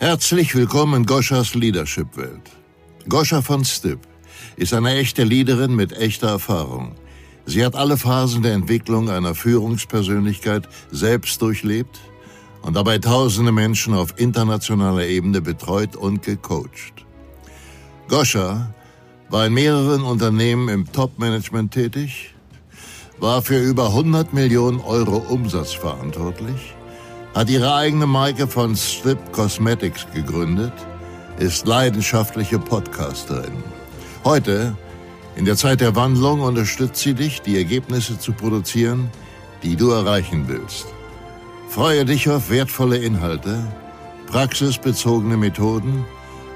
Herzlich willkommen in Goschas Leadership-Welt. Goscha von Stipp ist eine echte Leaderin mit echter Erfahrung. Sie hat alle Phasen der Entwicklung einer Führungspersönlichkeit selbst durchlebt und dabei tausende Menschen auf internationaler Ebene betreut und gecoacht. Goscha war in mehreren Unternehmen im Top-Management tätig, war für über 100 Millionen Euro Umsatz verantwortlich, hat ihre eigene Marke von Strip Cosmetics gegründet, ist leidenschaftliche Podcasterin. Heute, in der Zeit der Wandlung, unterstützt sie dich, die Ergebnisse zu produzieren, die du erreichen willst. Freue dich auf wertvolle Inhalte, praxisbezogene Methoden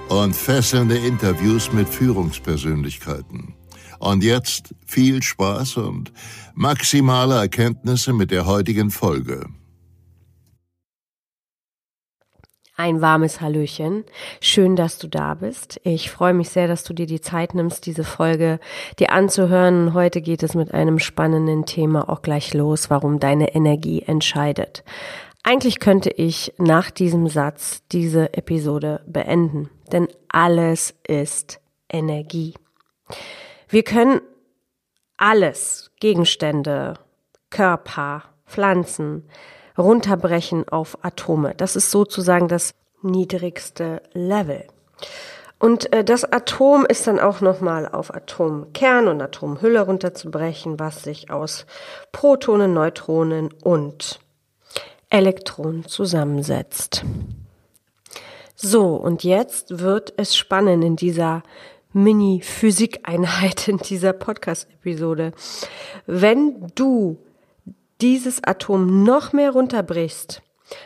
und fesselnde Interviews mit Führungspersönlichkeiten. Und jetzt viel Spaß und maximale Erkenntnisse mit der heutigen Folge. Ein warmes Hallöchen. Schön, dass du da bist. Ich freue mich sehr, dass du dir die Zeit nimmst, diese Folge dir anzuhören. Heute geht es mit einem spannenden Thema auch gleich los, warum deine Energie entscheidet. Eigentlich könnte ich nach diesem Satz diese Episode beenden, denn alles ist Energie. Wir können alles, Gegenstände, Körper, Pflanzen, runterbrechen auf Atome. Das ist sozusagen das niedrigste Level. Und äh, das Atom ist dann auch nochmal auf Atomkern und Atomhülle runterzubrechen, was sich aus Protonen, Neutronen und Elektronen zusammensetzt. So, und jetzt wird es spannend in dieser Mini-Physikeinheit in dieser Podcast-Episode. Wenn du dieses Atom noch mehr runterbrichst,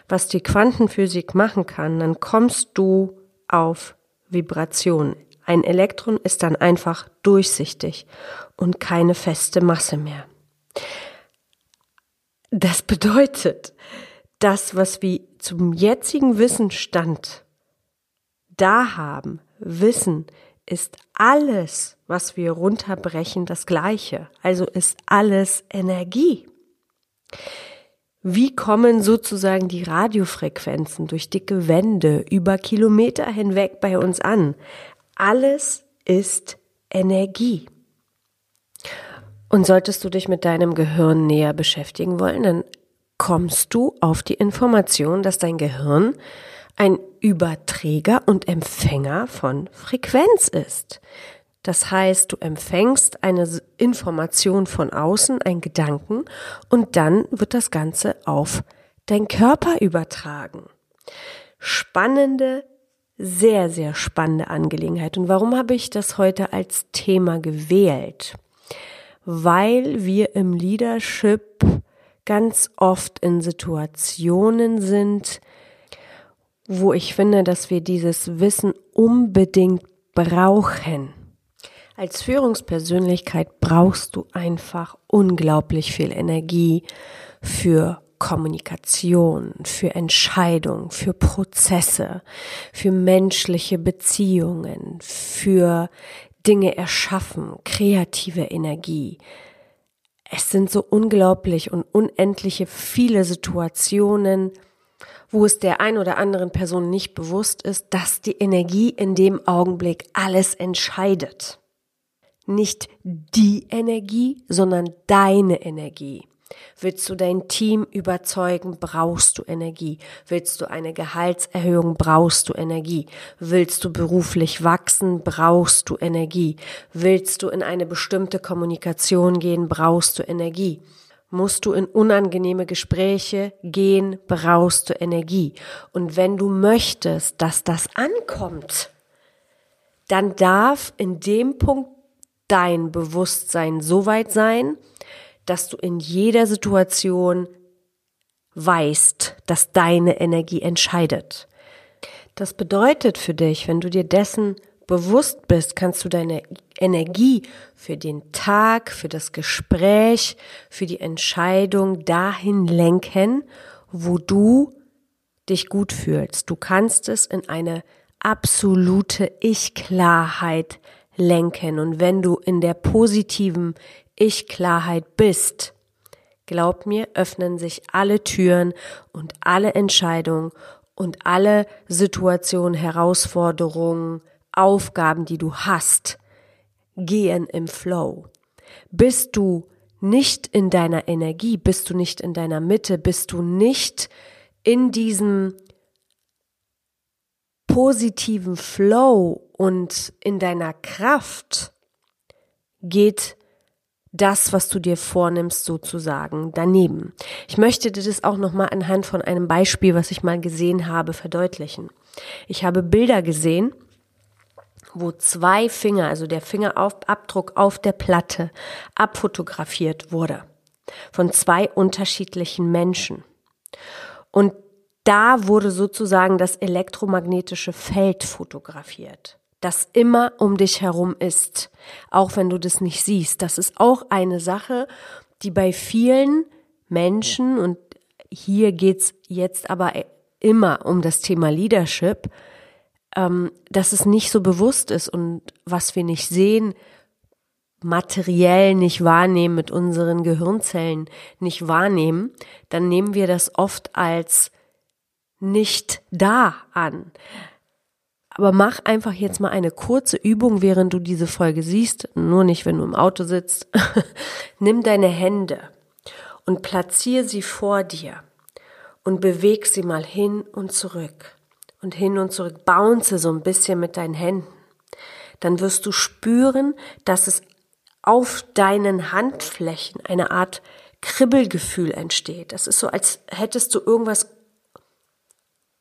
was die Quantenphysik machen kann, dann kommst du auf Vibration. Ein Elektron ist dann einfach durchsichtig und keine feste Masse mehr. Das bedeutet, das, was wir zum jetzigen Wissensstand da haben, Wissen, ist alles, was wir runterbrechen, das gleiche. Also ist alles Energie. Wie kommen sozusagen die Radiofrequenzen durch dicke Wände über Kilometer hinweg bei uns an? Alles ist Energie. Und solltest du dich mit deinem Gehirn näher beschäftigen wollen, dann kommst du auf die Information, dass dein Gehirn ein Überträger und Empfänger von Frequenz ist. Das heißt, du empfängst eine Information von außen, ein Gedanken, und dann wird das Ganze auf dein Körper übertragen. Spannende, sehr, sehr spannende Angelegenheit. Und warum habe ich das heute als Thema gewählt? Weil wir im Leadership ganz oft in Situationen sind, wo ich finde, dass wir dieses Wissen unbedingt brauchen. Als Führungspersönlichkeit brauchst du einfach unglaublich viel Energie für Kommunikation, für Entscheidung, für Prozesse, für menschliche Beziehungen, für Dinge erschaffen, kreative Energie. Es sind so unglaublich und unendliche viele Situationen, wo es der ein oder anderen Person nicht bewusst ist, dass die Energie in dem Augenblick alles entscheidet nicht die Energie, sondern deine Energie. Willst du dein Team überzeugen, brauchst du Energie. Willst du eine Gehaltserhöhung, brauchst du Energie. Willst du beruflich wachsen, brauchst du Energie. Willst du in eine bestimmte Kommunikation gehen, brauchst du Energie. Musst du in unangenehme Gespräche gehen, brauchst du Energie. Und wenn du möchtest, dass das ankommt, dann darf in dem Punkt dein Bewusstsein so weit sein, dass du in jeder Situation weißt, dass deine Energie entscheidet. Das bedeutet für dich, wenn du dir dessen bewusst bist, kannst du deine Energie für den Tag, für das Gespräch, für die Entscheidung dahin lenken, wo du dich gut fühlst. Du kannst es in eine absolute Ich-Klarheit lenken. Und wenn du in der positiven Ich-Klarheit bist, glaub mir, öffnen sich alle Türen und alle Entscheidungen Und alle Situationen, Herausforderungen, Aufgaben, die du hast, gehen im Flow. Bist du nicht in deiner Energie, bist du nicht in deiner Mitte, bist du nicht in diesem positiven Flow und in deiner Kraft, geht das, was du dir vornimmst, sozusagen daneben. Ich möchte dir das auch nochmal anhand von einem Beispiel, was ich mal gesehen habe, verdeutlichen. Ich habe Bilder gesehen, wo zwei Finger, also der Fingerabdruck auf der Platte, abfotografiert wurde von zwei unterschiedlichen Menschen. Und da wurde sozusagen das elektromagnetische Feld fotografiert, das immer um dich herum ist, auch wenn du das nicht siehst. Das ist auch eine Sache, die bei vielen Menschen, und hier geht's jetzt aber immer um das Thema Leadership, ähm, dass es nicht so bewusst ist und was wir nicht sehen, materiell nicht wahrnehmen, mit unseren Gehirnzellen nicht wahrnehmen, dann nehmen wir das oft als nicht da an. Aber mach einfach jetzt mal eine kurze Übung, während du diese Folge siehst, nur nicht, wenn du im Auto sitzt. Nimm deine Hände und platziere sie vor dir und beweg sie mal hin und zurück und hin und zurück. Bounce so ein bisschen mit deinen Händen. Dann wirst du spüren, dass es auf deinen Handflächen eine Art Kribbelgefühl entsteht. Das ist so, als hättest du irgendwas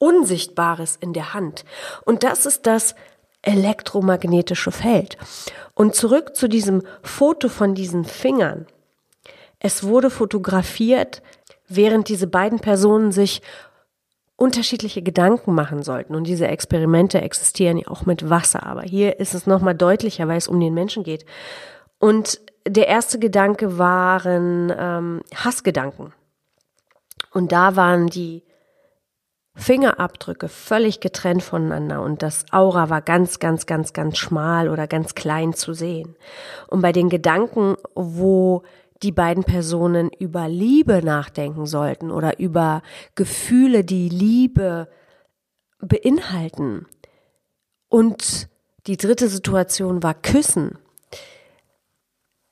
Unsichtbares in der Hand. Und das ist das elektromagnetische Feld. Und zurück zu diesem Foto von diesen Fingern. Es wurde fotografiert, während diese beiden Personen sich unterschiedliche Gedanken machen sollten. Und diese Experimente existieren ja auch mit Wasser. Aber hier ist es nochmal deutlicher, weil es um den Menschen geht. Und der erste Gedanke waren ähm, Hassgedanken. Und da waren die Fingerabdrücke völlig getrennt voneinander und das Aura war ganz, ganz, ganz, ganz schmal oder ganz klein zu sehen. Und bei den Gedanken, wo die beiden Personen über Liebe nachdenken sollten oder über Gefühle, die Liebe beinhalten. Und die dritte Situation war Küssen.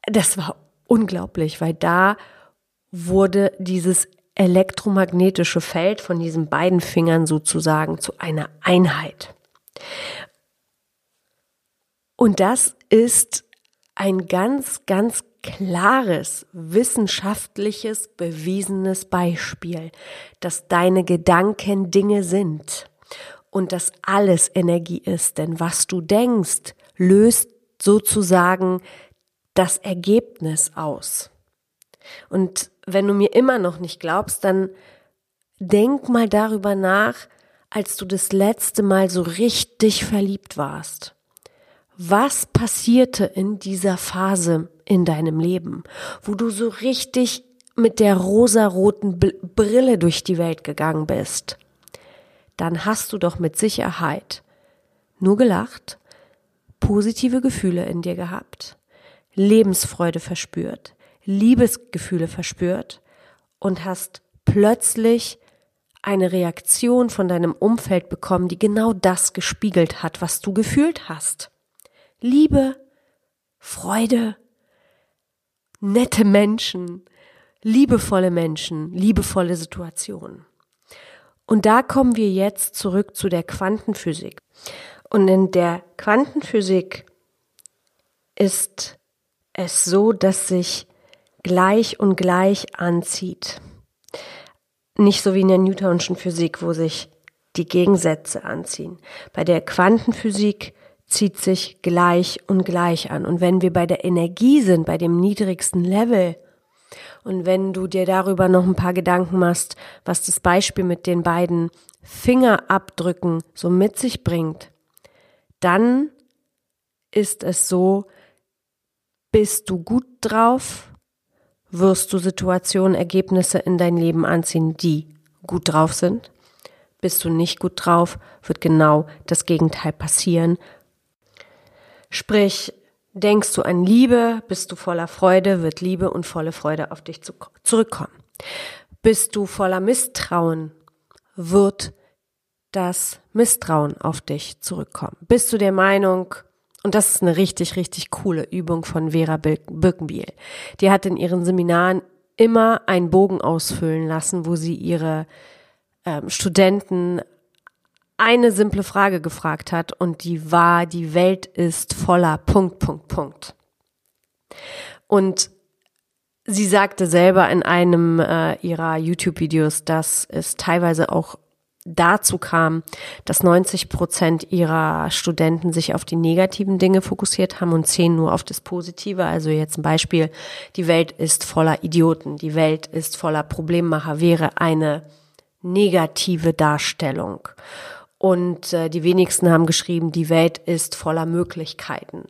Das war unglaublich, weil da wurde dieses elektromagnetische Feld von diesen beiden Fingern sozusagen zu einer Einheit. Und das ist ein ganz, ganz klares, wissenschaftliches, bewiesenes Beispiel, dass deine Gedanken Dinge sind und dass alles Energie ist. Denn was du denkst, löst sozusagen das Ergebnis aus. Und wenn du mir immer noch nicht glaubst, dann denk mal darüber nach, als du das letzte Mal so richtig verliebt warst. Was passierte in dieser Phase in deinem Leben, wo du so richtig mit der rosaroten Brille durch die Welt gegangen bist? Dann hast du doch mit Sicherheit nur gelacht, positive Gefühle in dir gehabt, Lebensfreude verspürt, Liebesgefühle verspürt und hast plötzlich eine Reaktion von deinem Umfeld bekommen, die genau das gespiegelt hat, was du gefühlt hast. Liebe, Freude, nette Menschen, liebevolle Menschen, liebevolle Situationen. Und da kommen wir jetzt zurück zu der Quantenphysik. Und in der Quantenphysik ist es so, dass sich gleich und gleich anzieht. Nicht so wie in der Newtonschen Physik, wo sich die Gegensätze anziehen. Bei der Quantenphysik zieht sich gleich und gleich an. Und wenn wir bei der Energie sind, bei dem niedrigsten Level, und wenn du dir darüber noch ein paar Gedanken machst, was das Beispiel mit den beiden Fingerabdrücken so mit sich bringt, dann ist es so, bist du gut drauf, wirst du Situationen, Ergebnisse in dein Leben anziehen, die gut drauf sind. Bist du nicht gut drauf, wird genau das Gegenteil passieren. Sprich, denkst du an Liebe, bist du voller Freude, wird Liebe und volle Freude auf dich zurückkommen. Bist du voller Misstrauen, wird das Misstrauen auf dich zurückkommen? Bist du der Meinung, und das ist eine richtig, richtig coole Übung von Vera Birkenbiel. Die hat in ihren Seminaren immer einen Bogen ausfüllen lassen, wo sie ihre ähm, Studenten eine simple Frage gefragt hat und die war, die Welt ist voller Punkt, Punkt, Punkt. Und sie sagte selber in einem äh, ihrer YouTube-Videos, dass es teilweise auch dazu kam, dass 90 Prozent ihrer Studenten sich auf die negativen Dinge fokussiert haben und zehn nur auf das Positive. Also jetzt ein Beispiel, die Welt ist voller Idioten, die Welt ist voller Problemmacher, wäre eine negative Darstellung. Und äh, die wenigsten haben geschrieben, die Welt ist voller Möglichkeiten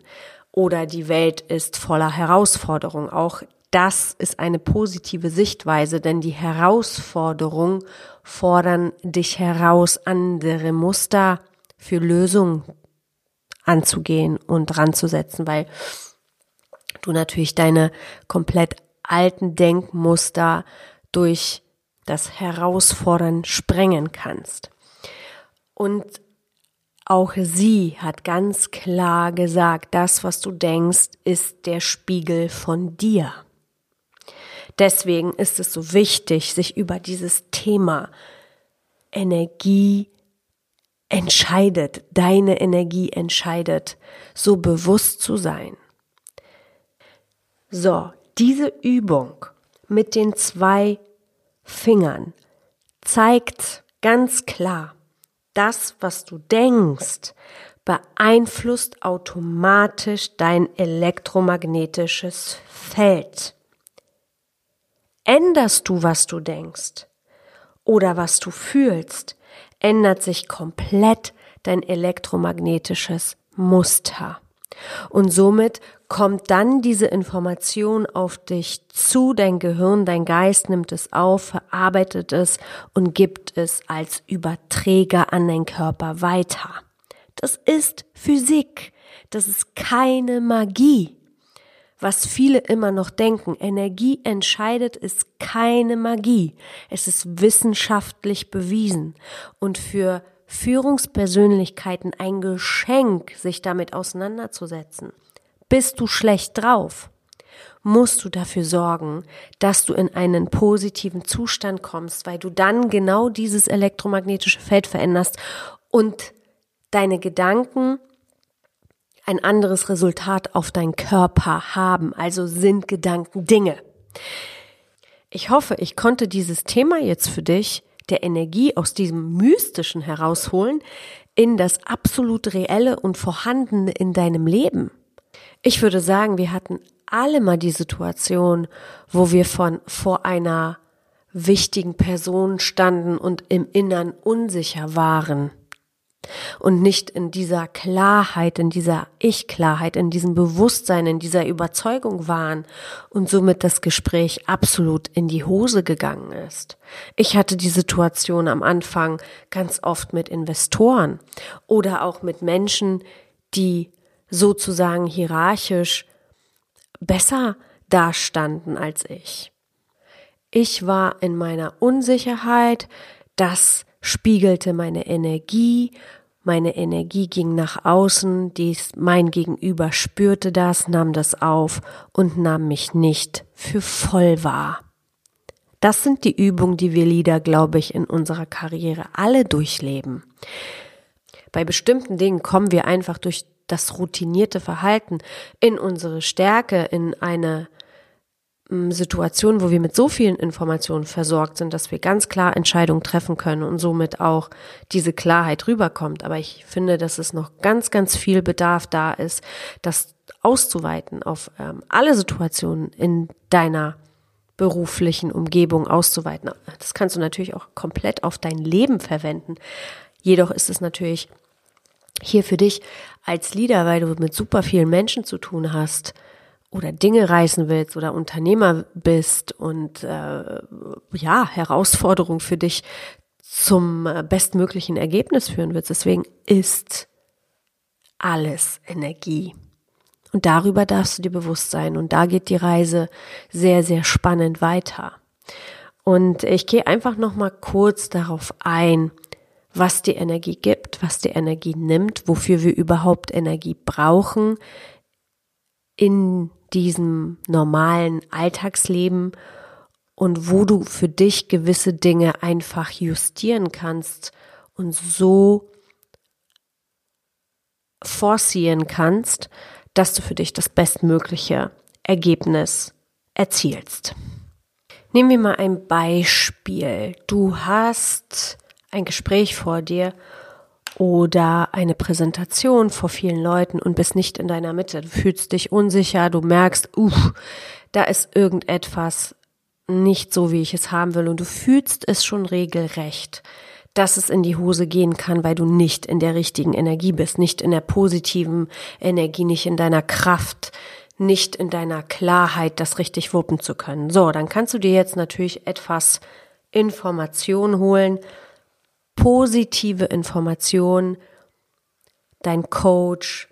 oder die Welt ist voller Herausforderungen. Auch das ist eine positive Sichtweise, denn die Herausforderungen fordern dich heraus, andere Muster für Lösungen anzugehen und ranzusetzen, weil du natürlich deine komplett alten Denkmuster durch das Herausfordern sprengen kannst. Und auch sie hat ganz klar gesagt, das, was du denkst, ist der Spiegel von dir. Deswegen ist es so wichtig, sich über dieses Thema Energie entscheidet, deine Energie entscheidet, so bewusst zu sein. So, diese Übung mit den zwei Fingern zeigt ganz klar, das, was du denkst, beeinflusst automatisch dein elektromagnetisches Feld. Änderst du, was du denkst oder was du fühlst, ändert sich komplett dein elektromagnetisches Muster. Und somit kommt dann diese Information auf dich zu, dein Gehirn, dein Geist nimmt es auf, verarbeitet es und gibt es als Überträger an dein Körper weiter. Das ist Physik. Das ist keine Magie was viele immer noch denken. Energie entscheidet ist keine Magie. Es ist wissenschaftlich bewiesen und für Führungspersönlichkeiten ein Geschenk, sich damit auseinanderzusetzen. Bist du schlecht drauf? musst du dafür sorgen, dass du in einen positiven Zustand kommst, weil du dann genau dieses elektromagnetische Feld veränderst und deine Gedanken ein anderes Resultat auf deinen Körper haben. Also sind Gedanken Dinge. Ich hoffe, ich konnte dieses Thema jetzt für dich der Energie aus diesem Mystischen herausholen in das absolut Reelle und Vorhandene in deinem Leben. Ich würde sagen, wir hatten alle mal die Situation, wo wir von vor einer wichtigen Person standen und im Innern unsicher waren und nicht in dieser Klarheit, in dieser Ich-Klarheit, in diesem Bewusstsein, in dieser Überzeugung waren und somit das Gespräch absolut in die Hose gegangen ist. Ich hatte die Situation am Anfang ganz oft mit Investoren oder auch mit Menschen, die sozusagen hierarchisch besser dastanden als ich. Ich war in meiner Unsicherheit, das spiegelte meine Energie, meine Energie ging nach außen, dies, mein Gegenüber spürte das, nahm das auf und nahm mich nicht für voll wahr. Das sind die Übungen, die wir Lieder, glaube ich, in unserer Karriere alle durchleben. Bei bestimmten Dingen kommen wir einfach durch das routinierte Verhalten in unsere Stärke, in eine Situation, wo wir mit so vielen Informationen versorgt sind, dass wir ganz klar Entscheidungen treffen können und somit auch diese Klarheit rüberkommt. Aber ich finde, dass es noch ganz, ganz viel Bedarf da ist, das auszuweiten auf ähm, alle Situationen in deiner beruflichen Umgebung auszuweiten. Das kannst du natürlich auch komplett auf dein Leben verwenden. Jedoch ist es natürlich hier für dich als Leader, weil du mit super vielen Menschen zu tun hast, oder Dinge reißen willst oder Unternehmer bist und äh, ja, Herausforderung für dich zum äh, bestmöglichen Ergebnis führen willst. Deswegen ist alles Energie. Und darüber darfst du dir bewusst sein. Und da geht die Reise sehr, sehr spannend weiter. Und ich gehe einfach noch mal kurz darauf ein, was die Energie gibt, was die Energie nimmt, wofür wir überhaupt Energie brauchen in diesem normalen Alltagsleben und wo du für dich gewisse Dinge einfach justieren kannst und so forcieren kannst, dass du für dich das bestmögliche Ergebnis erzielst. Nehmen wir mal ein Beispiel. Du hast ein Gespräch vor dir oder eine Präsentation vor vielen Leuten und bist nicht in deiner Mitte. Du fühlst dich unsicher, du merkst, uff, da ist irgendetwas nicht so, wie ich es haben will und du fühlst es schon regelrecht, dass es in die Hose gehen kann, weil du nicht in der richtigen Energie bist, nicht in der positiven Energie, nicht in deiner Kraft, nicht in deiner Klarheit, das richtig wuppen zu können. So, dann kannst du dir jetzt natürlich etwas Information holen, positive Information, dein Coach,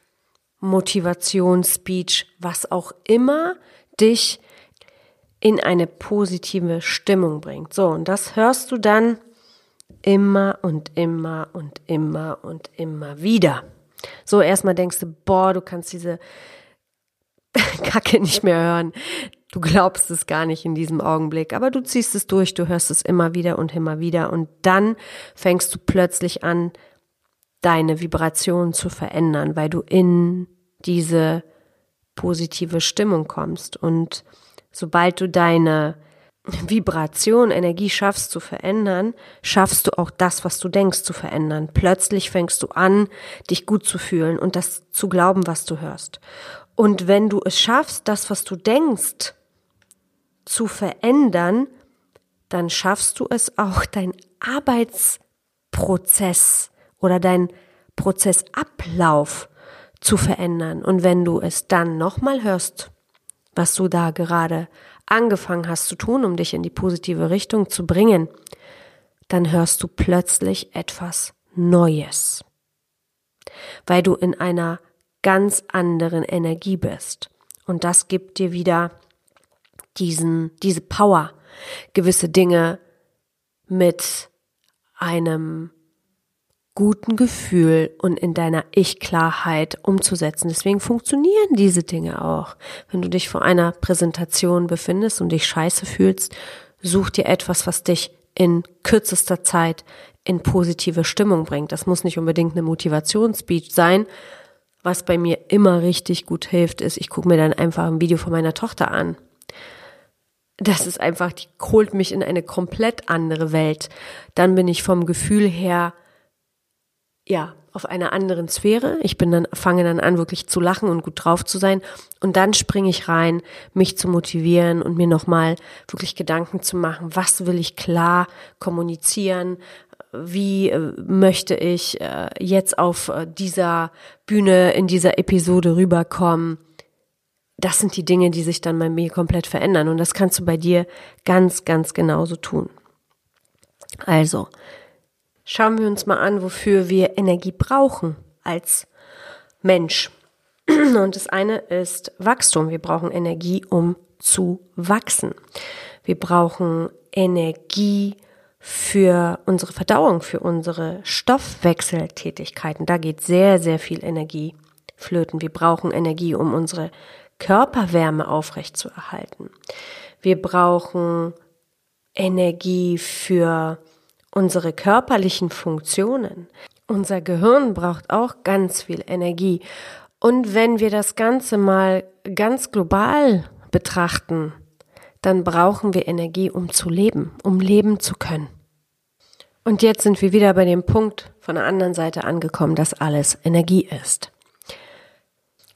Motivationsspeech, was auch immer dich in eine positive Stimmung bringt. So, und das hörst du dann immer und immer und immer und immer wieder. So, erstmal denkst du, boah, du kannst diese Kacke nicht mehr hören. Du glaubst es gar nicht in diesem Augenblick, aber du ziehst es durch, du hörst es immer wieder und immer wieder und dann fängst du plötzlich an, deine Vibration zu verändern, weil du in diese positive Stimmung kommst und sobald du deine Vibration, Energie schaffst zu verändern, schaffst du auch das, was du denkst, zu verändern. Plötzlich fängst du an, dich gut zu fühlen und das zu glauben, was du hörst. Und wenn du es schaffst, das, was du denkst, zu verändern, dann schaffst du es auch, dein Arbeitsprozess oder dein Prozessablauf zu verändern. Und wenn du es dann nochmal hörst, was du da gerade angefangen hast zu tun, um dich in die positive Richtung zu bringen, dann hörst du plötzlich etwas Neues, weil du in einer ganz anderen Energie bist. Und das gibt dir wieder diesen, diese Power, gewisse Dinge mit einem guten Gefühl und in deiner Ich-Klarheit umzusetzen. Deswegen funktionieren diese Dinge auch. Wenn du dich vor einer Präsentation befindest und dich scheiße fühlst, such dir etwas, was dich in kürzester Zeit in positive Stimmung bringt. Das muss nicht unbedingt eine Motivationsspeech sein. Was bei mir immer richtig gut hilft, ist, ich gucke mir dann einfach ein Video von meiner Tochter an. Das ist einfach, die holt mich in eine komplett andere Welt. Dann bin ich vom Gefühl her ja, auf einer anderen Sphäre. Ich bin dann, fange dann an, wirklich zu lachen und gut drauf zu sein. Und dann springe ich rein, mich zu motivieren und mir nochmal wirklich Gedanken zu machen. Was will ich klar kommunizieren? Wie äh, möchte ich äh, jetzt auf äh, dieser Bühne in dieser Episode rüberkommen? Das sind die Dinge, die sich dann bei mir komplett verändern. Und das kannst du bei dir ganz, ganz genauso tun. Also, schauen wir uns mal an, wofür wir Energie brauchen als Mensch. Und das eine ist Wachstum. Wir brauchen Energie, um zu wachsen. Wir brauchen Energie für unsere Verdauung, für unsere Stoffwechseltätigkeiten. Da geht sehr, sehr viel Energie flöten. Wir brauchen Energie, um unsere Körperwärme aufrechtzuerhalten. Wir brauchen Energie für unsere körperlichen Funktionen. Unser Gehirn braucht auch ganz viel Energie. Und wenn wir das Ganze mal ganz global betrachten, dann brauchen wir Energie, um zu leben, um leben zu können. Und jetzt sind wir wieder bei dem Punkt von der anderen Seite angekommen, dass alles Energie ist.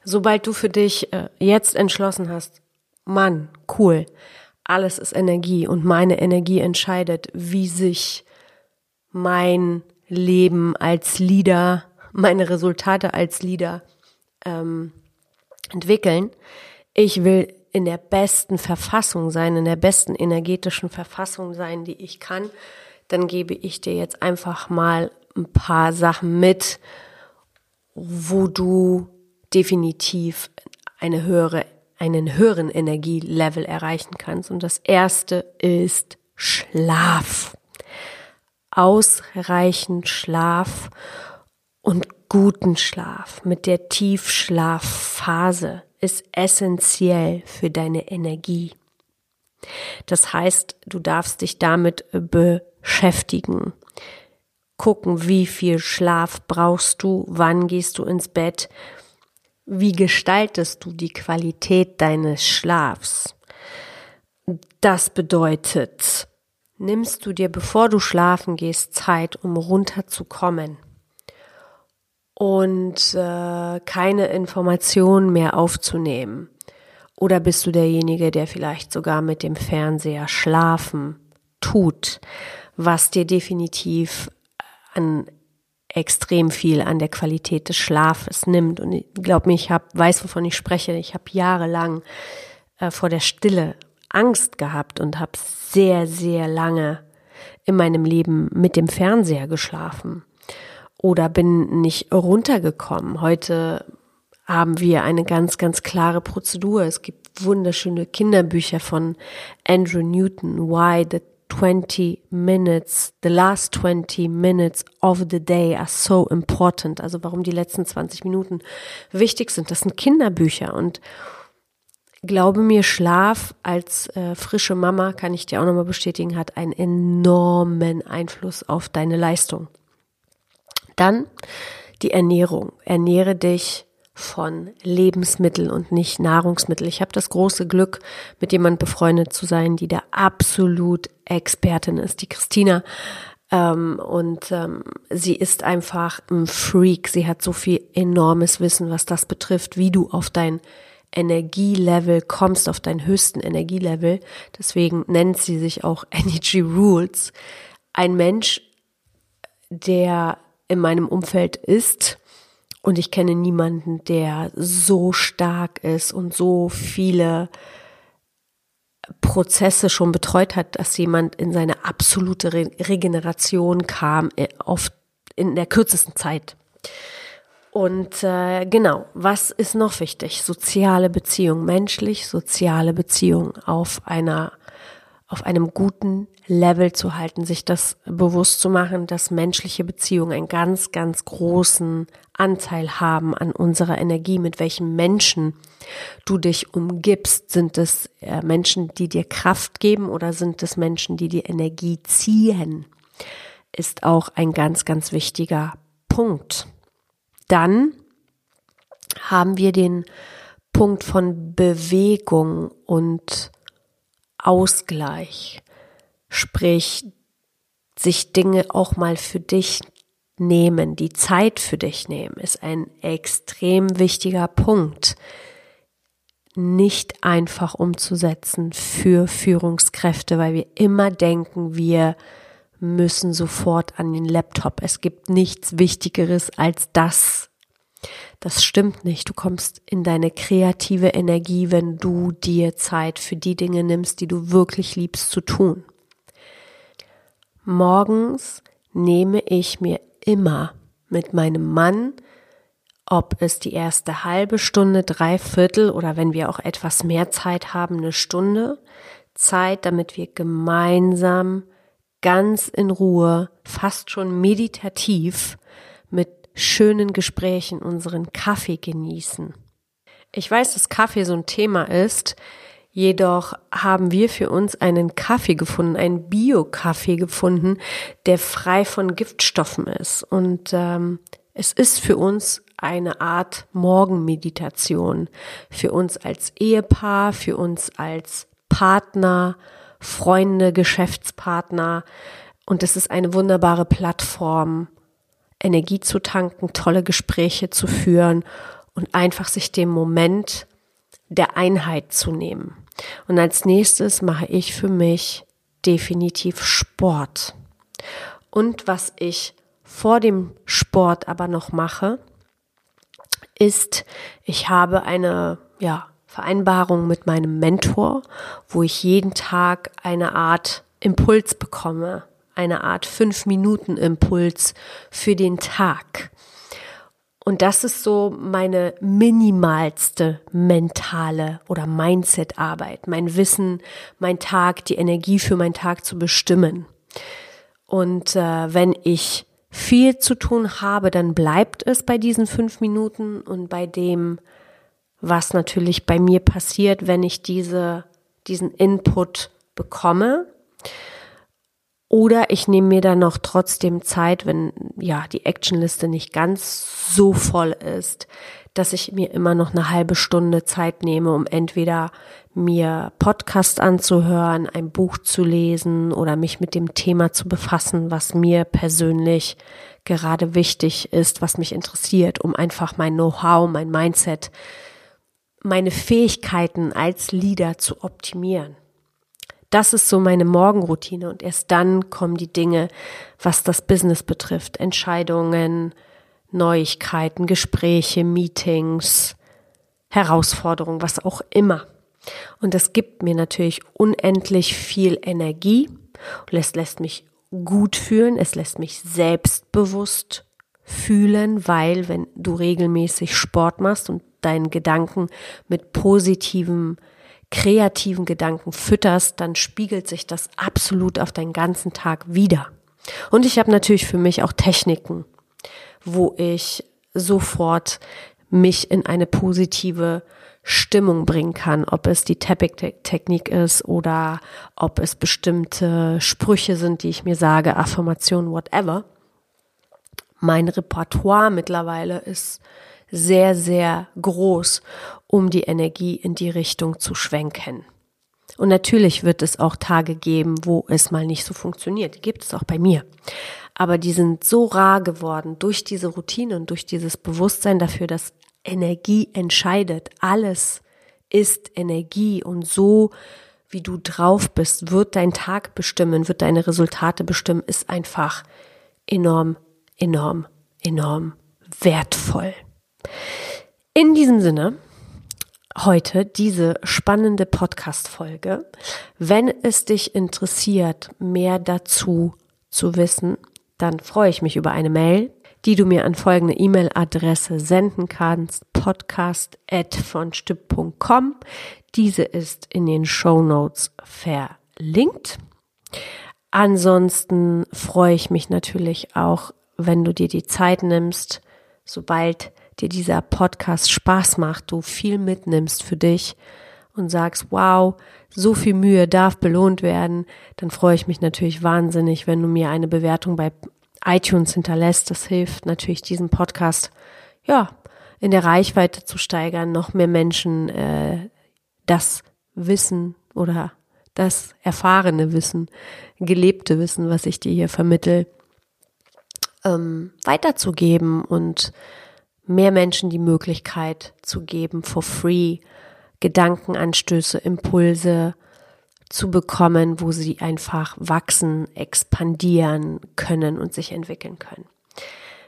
Sobald du für dich äh, jetzt entschlossen hast, Mann, cool, alles ist Energie und meine Energie entscheidet, wie sich mein Leben als Leader, meine Resultate als Leader ähm, entwickeln. Ich will in der besten Verfassung sein, in der besten energetischen Verfassung sein, die ich kann. Dann gebe ich dir jetzt einfach mal ein paar Sachen mit, wo du definitiv eine höhere, einen höheren Energielevel erreichen kannst. Und das erste ist Schlaf ausreichend Schlaf und guten Schlaf mit der Tiefschlafphase ist essentiell für deine Energie. Das heißt, du darfst dich damit beschäftigen. Gucken, wie viel Schlaf brauchst du, wann gehst du ins Bett, wie gestaltest du die Qualität deines Schlafs. Das bedeutet, nimmst du dir, bevor du schlafen gehst, Zeit, um runterzukommen und äh, keine Informationen mehr aufzunehmen. Oder bist du derjenige, der vielleicht sogar mit dem Fernseher schlafen tut, was dir definitiv an extrem viel an der Qualität des Schlafes nimmt. Und ich glaube mir, ich hab, weiß, wovon ich spreche. Ich habe jahrelang äh, vor der Stille Angst gehabt und habe sehr, sehr lange in meinem Leben mit dem Fernseher geschlafen oder bin nicht runtergekommen. Heute haben wir eine ganz, ganz klare Prozedur. Es gibt wunderschöne Kinderbücher von Andrew Newton, Why the 20 minutes, the last 20 minutes of the day are so important. Also warum die letzten 20 Minuten wichtig sind. Das sind Kinderbücher und glaube mir, Schlaf als äh, frische Mama, kann ich dir auch nochmal bestätigen, hat einen enormen Einfluss auf deine Leistung. Dann die Ernährung. Ernähre dich von Lebensmitteln und nicht Nahrungsmittel. Ich habe das große Glück, mit jemand befreundet zu sein, die da absolut Expertin ist, die Christina. Ähm, und ähm, sie ist einfach ein Freak. Sie hat so viel enormes Wissen, was das betrifft, wie du auf dein Energielevel kommst, auf deinen höchsten Energielevel. Deswegen nennt sie sich auch Energy Rules. Ein Mensch, der in meinem Umfeld ist, und ich kenne niemanden, der so stark ist und so viele Prozesse schon betreut hat, dass jemand in seine absolute Re Regeneration kam, oft äh, in der kürzesten Zeit. Und äh, genau, was ist noch wichtig? Soziale Beziehung, menschlich soziale Beziehung auf einer auf einem guten Level zu halten, sich das bewusst zu machen, dass menschliche Beziehungen einen ganz, ganz großen Anteil haben an unserer Energie, mit welchen Menschen du dich umgibst. Sind es äh, Menschen, die dir Kraft geben oder sind es Menschen, die dir Energie ziehen? Ist auch ein ganz, ganz wichtiger Punkt. Dann haben wir den Punkt von Bewegung und Ausgleich. Sprich, sich Dinge auch mal für dich nehmen, die Zeit für dich nehmen, ist ein extrem wichtiger Punkt. Nicht einfach umzusetzen für Führungskräfte, weil wir immer denken, wir müssen sofort an den Laptop. Es gibt nichts Wichtigeres als das das stimmt nicht. Du kommst in deine kreative Energie, wenn du dir Zeit für die Dinge nimmst, die du wirklich liebst zu tun. Morgens nehme ich mir immer mit meinem Mann, ob es die erste halbe Stunde, drei Viertel oder wenn wir auch etwas mehr Zeit haben, eine Stunde Zeit, damit wir gemeinsam ganz in Ruhe, fast schon meditativ schönen Gesprächen unseren Kaffee genießen. Ich weiß, dass Kaffee so ein Thema ist, jedoch haben wir für uns einen Kaffee gefunden, einen Bio-Kaffee gefunden, der frei von Giftstoffen ist. Und ähm, es ist für uns eine Art Morgenmeditation. Für uns als Ehepaar, für uns als Partner, Freunde, Geschäftspartner. Und es ist eine wunderbare Plattform, Energie zu tanken, tolle Gespräche zu führen und einfach sich dem Moment der Einheit zu nehmen. Und als nächstes mache ich für mich definitiv Sport. Und was ich vor dem Sport aber noch mache, ist, ich habe eine, ja, Vereinbarung mit meinem Mentor, wo ich jeden Tag eine Art Impuls bekomme, eine Art Fünf-Minuten-Impuls für den Tag. Und das ist so meine minimalste mentale oder Mindset-Arbeit. Mein Wissen, mein Tag, die Energie für meinen Tag zu bestimmen. Und äh, wenn ich viel zu tun habe, dann bleibt es bei diesen fünf Minuten und bei dem, was natürlich bei mir passiert, wenn ich diese, diesen Input bekomme. Oder ich nehme mir dann noch trotzdem Zeit, wenn ja die Actionliste nicht ganz so voll ist, dass ich mir immer noch eine halbe Stunde Zeit nehme, um entweder mir Podcast anzuhören, ein Buch zu lesen oder mich mit dem Thema zu befassen, was mir persönlich gerade wichtig ist, was mich interessiert, um einfach mein Know-how, mein Mindset, meine Fähigkeiten als Leader zu optimieren. Das ist so meine Morgenroutine und erst dann kommen die Dinge, was das Business betrifft, Entscheidungen, Neuigkeiten, Gespräche, Meetings, Herausforderungen, was auch immer. Und das gibt mir natürlich unendlich viel Energie und es lässt mich gut fühlen, es lässt mich selbstbewusst fühlen, weil wenn du regelmäßig Sport machst und deinen Gedanken mit positiven, kreativen Gedanken fütterst, dann spiegelt sich das absolut auf deinen ganzen Tag wieder. Und ich habe natürlich für mich auch Techniken, wo ich sofort mich in eine positive Stimmung bringen kann, ob es die Tapping-Technik ist oder ob es bestimmte Sprüche sind, die ich mir sage, Affirmationen, whatever. Mein Repertoire mittlerweile ist sehr, sehr groß, um die Energie in die Richtung zu schwenken. Und natürlich wird es auch Tage geben, wo es mal nicht so funktioniert. Die gibt es auch bei mir. Aber die sind so rar geworden durch diese Routine und durch dieses Bewusstsein dafür, dass Energie entscheidet. Alles ist Energie und so wie du drauf bist, wird dein Tag bestimmen, wird deine Resultate bestimmen, ist einfach enorm, enorm, enorm wertvoll. In diesem Sinne heute diese spannende Podcast-Folge. Wenn es dich interessiert, mehr dazu zu wissen, dann freue ich mich über eine Mail, die du mir an folgende E-Mail-Adresse senden kannst, podcast.vonstipp.com. Diese ist in den Show Notes verlinkt. Ansonsten freue ich mich natürlich auch, wenn du dir die Zeit nimmst, sobald dir dieser Podcast Spaß macht, du viel mitnimmst für dich und sagst, wow, so viel Mühe darf belohnt werden, dann freue ich mich natürlich wahnsinnig, wenn du mir eine Bewertung bei iTunes hinterlässt. Das hilft natürlich diesem Podcast, ja, in der Reichweite zu steigern, noch mehr Menschen äh, das Wissen oder das erfahrene Wissen, gelebte Wissen, was ich dir hier vermittel, ähm, weiterzugeben und mehr Menschen die Möglichkeit zu geben, for free Gedankenanstöße, Impulse zu bekommen, wo sie einfach wachsen, expandieren können und sich entwickeln können.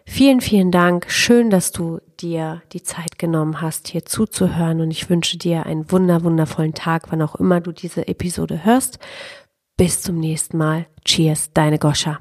Vielen, vielen Dank. Schön, dass du dir die Zeit genommen hast, hier zuzuhören und ich wünsche dir einen wunder, wundervollen Tag, wann auch immer du diese Episode hörst. Bis zum nächsten Mal. Cheers, deine Goscha.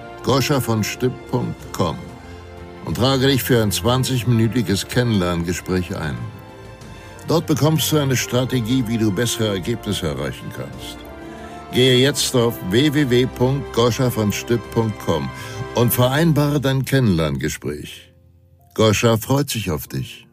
goschavonstipp.com und trage dich für ein 20-minütiges Kennenlerngespräch ein. Dort bekommst du eine Strategie, wie du bessere Ergebnisse erreichen kannst. Gehe jetzt auf www.goschavonstipp.com und vereinbare dein Kennenlerngespräch. Goscha freut sich auf dich.